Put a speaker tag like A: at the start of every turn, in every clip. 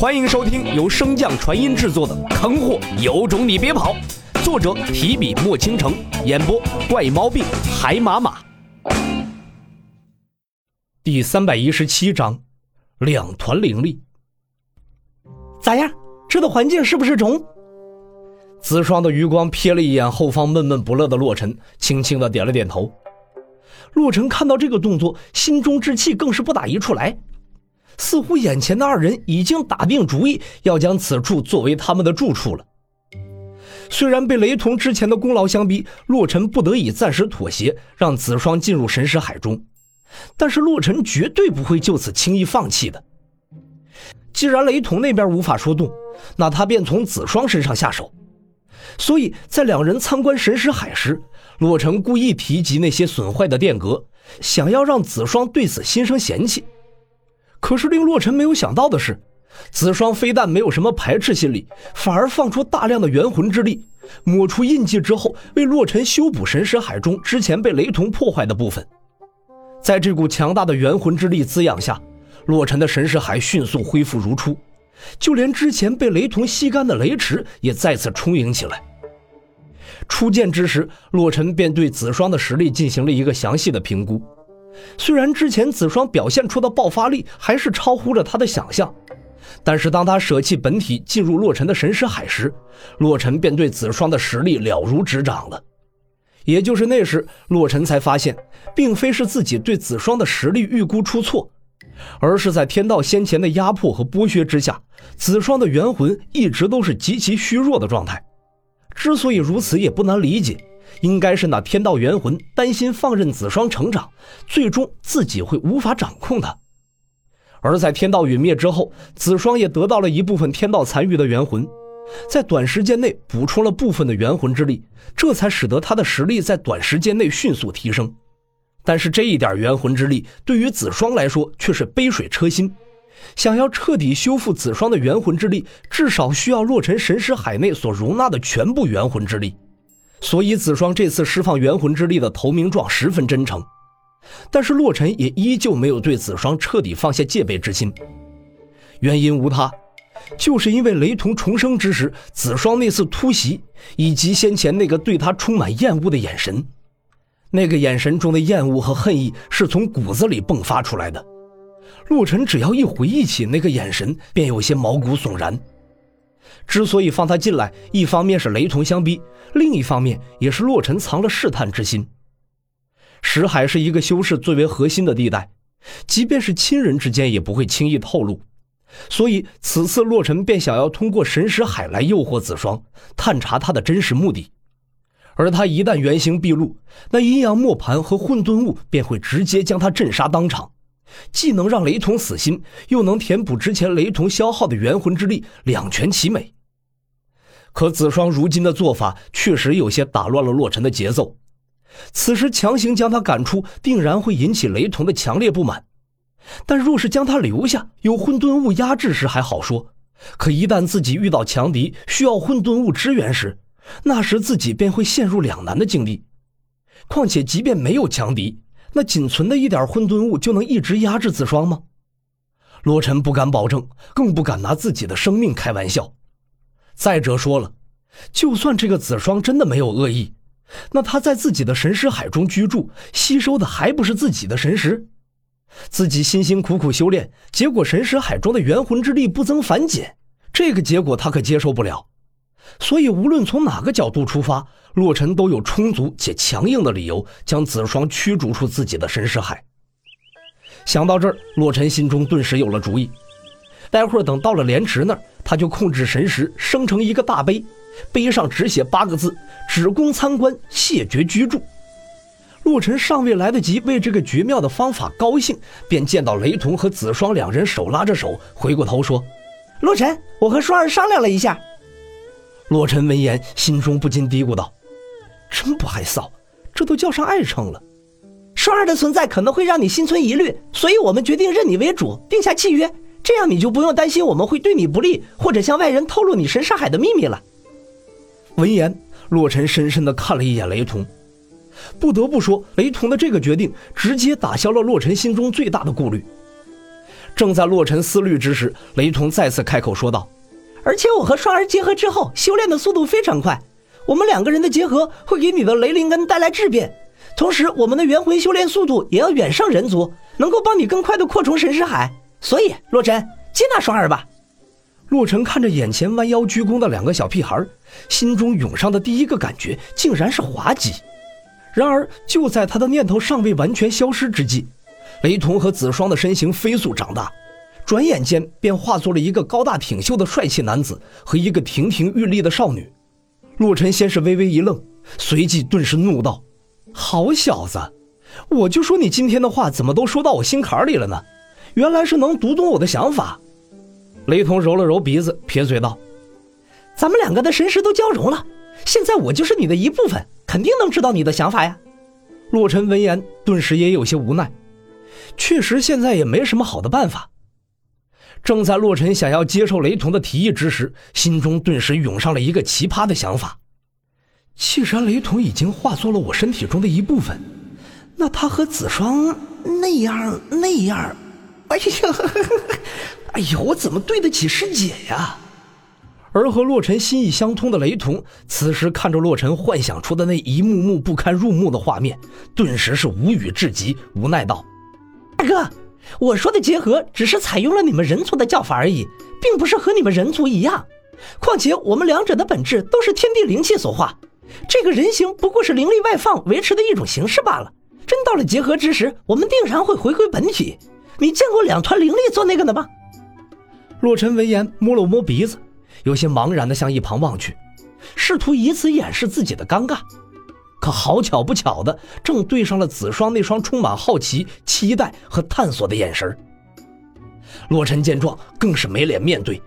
A: 欢迎收听由升降传音制作的《坑货有种你别跑》，作者提笔墨倾城，演播怪猫病海马马。第三百一十七章，两团灵力。
B: 咋样？这的环境是不是中？
A: 子双的余光瞥了一眼后方闷闷不乐的洛尘，轻轻的点了点头。
B: 洛尘看到这个动作，心中之气更是不打一处来。似乎眼前的二人已经打定主意要将此处作为他们的住处了。虽然被雷同之前的功劳相逼，洛尘不得已暂时妥协，让子双进入神识海中，但是洛尘绝对不会就此轻易放弃的。既然雷同那边无法说动，那他便从子双身上下手。所以在两人参观神识海时，洛尘故意提及那些损坏的殿阁，想要让子双对此心生嫌弃。可是令洛尘没有想到的是，子双非但没有什么排斥心理，反而放出大量的元魂之力，抹出印记之后，为洛尘修补神识海中之前被雷同破坏的部分。在这股强大的元魂之力滋养下，洛尘的神识海迅速恢复如初，就连之前被雷同吸干的雷池也再次充盈起来。初见之时，洛尘便对子双的实力进行了一个详细的评估。虽然之前子双表现出的爆发力还是超乎了他的想象，但是当他舍弃本体进入洛尘的神识海时，洛尘便对子双的实力了如指掌了。也就是那时，洛尘才发现，并非是自己对子双的实力预估出错，而是在天道先前的压迫和剥削之下，子双的元魂一直都是极其虚弱的状态。之所以如此，也不难理解。应该是那天道元魂担心放任子双成长，最终自己会无法掌控他。而在天道陨灭之后，子双也得到了一部分天道残余的元魂，在短时间内补充了部分的元魂之力，这才使得他的实力在短时间内迅速提升。但是这一点元魂之力对于子双来说却是杯水车薪，想要彻底修复子双的元魂之力，至少需要洛尘神识海内所容纳的全部元魂之力。所以，子双这次释放元魂之力的投名状十分真诚，但是洛尘也依旧没有对子双彻底放下戒备之心。原因无他，就是因为雷同重生之时，子双那次突袭，以及先前那个对他充满厌恶的眼神。那个眼神中的厌恶和恨意是从骨子里迸发出来的。洛尘只要一回忆起那个眼神，便有些毛骨悚然。之所以放他进来，一方面是雷同相逼，另一方面也是洛尘藏了试探之心。石海是一个修士最为核心的地带，即便是亲人之间也不会轻易透露，所以此次洛尘便想要通过神石海来诱惑子双，探查他的真实目的。而他一旦原形毕露，那阴阳磨盘和混沌物便会直接将他镇杀当场。既能让雷同死心，又能填补之前雷同消耗的元魂之力，两全其美。可子双如今的做法确实有些打乱了洛尘的节奏。此时强行将他赶出，定然会引起雷同的强烈不满。但若是将他留下，有混沌物压制时还好说；可一旦自己遇到强敌，需要混沌物支援时，那时自己便会陷入两难的境地。况且，即便没有强敌，那仅存的一点混沌物就能一直压制子双吗？罗晨不敢保证，更不敢拿自己的生命开玩笑。再者说了，就算这个子双真的没有恶意，那他在自己的神识海中居住，吸收的还不是自己的神识？自己辛辛苦苦修炼，结果神识海中的元魂之力不增反减，这个结果他可接受不了。所以，无论从哪个角度出发，洛尘都有充足且强硬的理由将子双驱逐出自己的神识海。想到这儿，洛尘心中顿时有了主意。待会儿等到了莲池那儿，他就控制神识生成一个大碑，碑上只写八个字：“只供参观，谢绝居住。”洛尘尚未来得及为这个绝妙的方法高兴，便见到雷同和子双两人手拉着手，回过头说：“
C: 洛尘，我和双儿商量了一下。”
B: 洛尘闻言，心中不禁嘀咕道：“真不害臊，这都叫上爱称了。
C: 双儿的存在可能会让你心存疑虑，所以我们决定认你为主，定下契约，这样你就不用担心我们会对你不利，或者向外人透露你神煞海的秘密了。”
B: 闻言，洛尘深深地看了一眼雷同，不得不说，雷同的这个决定直接打消了洛尘心中最大的顾虑。正在洛尘思虑之时，雷同再次开口说道：“
C: 而且我和双儿结合之后，修炼的速度非常快。我们两个人的结合会给你的雷灵根带来质变，同时我们的元魂修炼速度也要远胜人族，能够帮你更快的扩充神识海。所以，洛尘接纳双儿吧。”
B: 洛尘看着眼前弯腰鞠躬的两个小屁孩，心中涌上的第一个感觉竟然是滑稽。然而，就在他的念头尚未完全消失之际，雷同和子双的身形飞速长大，转眼间便化作了一个高大挺秀的帅气男子和一个亭亭玉立的少女。洛尘先是微微一愣，随即顿时怒道：“好小子，我就说你今天的话怎么都说到我心坎里了呢？原来是能读懂我的想法。”雷同揉了揉鼻子，撇嘴道：“
C: 咱们两个的神识都交融了，现在我就是你的一部分，肯定能知道你的想法呀。”
B: 洛尘闻言，顿时也有些无奈。确实，现在也没什么好的办法。正在洛尘想要接受雷同的提议之时，心中顿时涌上了一个奇葩的想法：既然雷同已经化作了我身体中的一部分，那他和子双那样那样，哎呀！哎呦，我怎么对得起师姐呀？而和洛尘心意相通的雷同，此时看着洛尘幻想出的那一幕幕不堪入目的画面，顿时是无语至极，无奈道：“
C: 大哥，我说的结合只是采用了你们人族的叫法而已，并不是和你们人族一样。况且我们两者的本质都是天地灵气所化，这个人形不过是灵力外放维持的一种形式罢了。真到了结合之时，我们定然会回归本体。你见过两团灵力做那个的吗？”
B: 洛尘闻言，摸了摸鼻子，有些茫然地向一旁望去，试图以此掩饰自己的尴尬。可好巧不巧的，正对上了子双那双充满好奇、期待和探索的眼神。洛尘见状，更是没脸面对，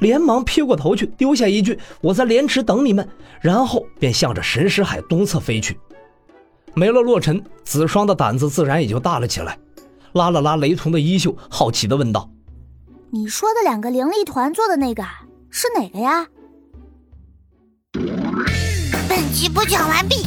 B: 连忙撇过头去，丢下一句：“我在莲池等你们。”然后便向着神识海东侧飞去。没了洛尘，子双的胆子自然也就大了起来，拉了拉雷同的衣袖，好奇的问道。
D: 你说的两个灵力团做的那个是哪个呀？
E: 本集播讲完毕，